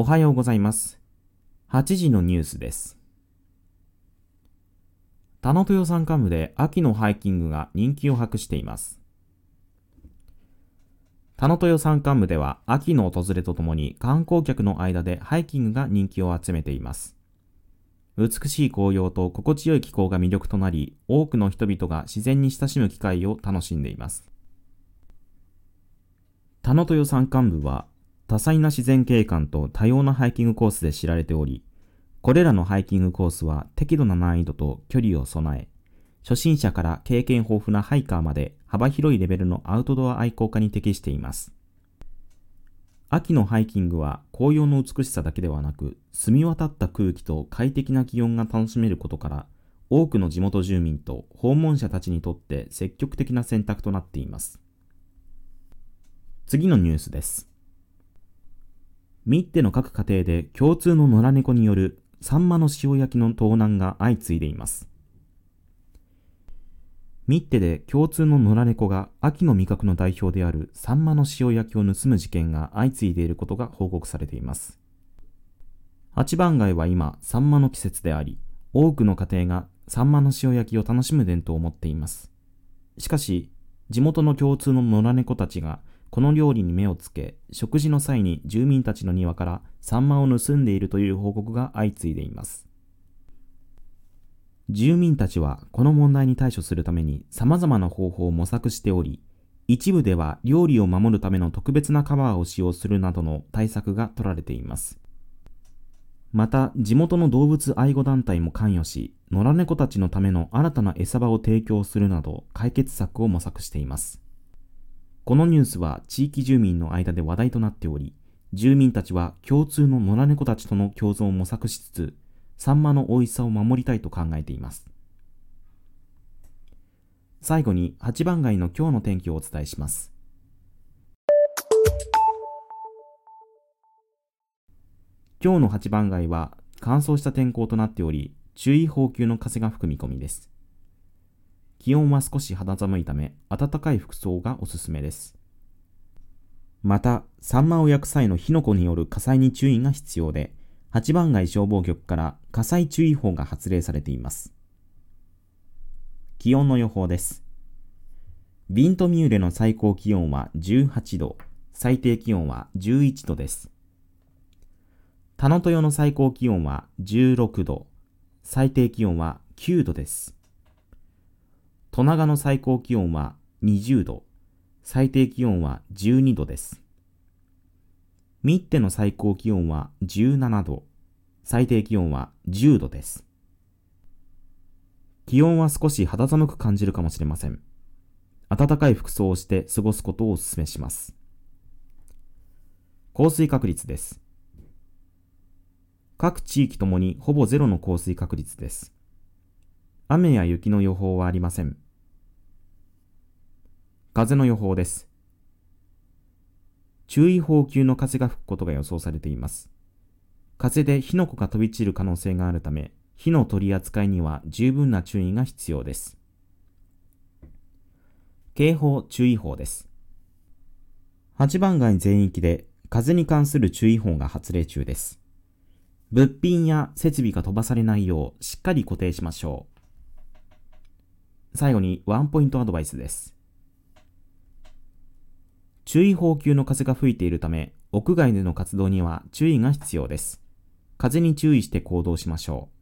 おはようございます。8時のニュースです。田野豊山間部で秋のハイキングが人気を博しています。田野豊山間部では秋の訪れとともに観光客の間でハイキングが人気を集めています。美しい紅葉と心地よい気候が魅力となり、多くの人々が自然に親しむ機会を楽しんでいます。田野豊山間部は多彩な自然景観と多様なハイキングコースで知られており、これらのハイキングコースは適度な難易度と距離を備え、初心者から経験豊富なハイカーまで幅広いレベルのアウトドア愛好家に適しています。秋のハイキングは紅葉の美しさだけではなく、澄み渡った空気と快適な気温が楽しめることから、多くの地元住民と訪問者たちにとって積極的な選択となっています。次のニュースです。ミッテの各家庭で共通の野良猫によるサンマの塩焼きの盗難が相次いでいます。ミッテで共通の野良猫が秋の味覚の代表であるサンマの塩焼きを盗む事件が相次いでいることが報告されています。八番街は今、サンマの季節であり、多くの家庭がサンマの塩焼きを楽しむ伝統を持っています。しかし、地元の共通の野良猫たちがこの料理に目をつけ、食事の際に住民たちの庭からサンマを盗んでいるという報告が相次いでいます。住民たちはこの問題に対処するために様々な方法を模索しており、一部では料理を守るための特別なカバーを使用するなどの対策が取られています。また、地元の動物愛護団体も関与し、野良猫たちのための新たな餌場を提供するなど解決策を模索しています。このニュースは地域住民の間で話題となっており、住民たちは共通の野良猫たちとの共存を模索しつつ、サンマの美味しさを守りたいと考えています。最後に8番街の今日の天気をお伝えします。今日の8番街は乾燥した天候となっており、注意報級の風が吹く見込みです。気温は少し肌寒いため、暖かい服装がおすすめです。また、サンマを焼く際の火の粉による火災に注意が必要で、8番街消防局から火災注意報が発令されています。気温の予報です。ビントミューレの最高気温は18度、最低気温は11度です。田野豊の最高気温は16度、最低気温は9度です。戸長の最高気温は20度、最低気温は12度です。ミッテの最高気温は17度、最低気温は10度です。気温は少し肌寒く感じるかもしれません。暖かい服装をして過ごすことをお勧めします。降水確率です。各地域ともにほぼゼロの降水確率です。雨や雪の予報はありません。風の予報です。注意報級の風が吹くことが予想されています。風で火の粉が飛び散る可能性があるため、火の取り扱いには十分な注意が必要です。警報注意報です。8番街全域で風に関する注意報が発令中です。物品や設備が飛ばされないようしっかり固定しましょう。最後にワンポイントアドバイスです。注意報級の風が吹いているため、屋外での活動には注意が必要です。風に注意して行動しましょう。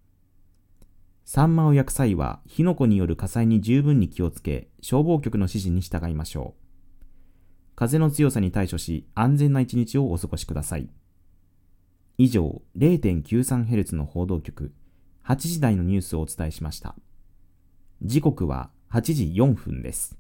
サンマを焼く際は、火の粉による火災に十分に気をつけ、消防局の指示に従いましょう。風の強さに対処し、安全な一日をお過ごしください。以上、0.93Hz の報道局、8時台のニュースをお伝えしました。時刻は8時4分です。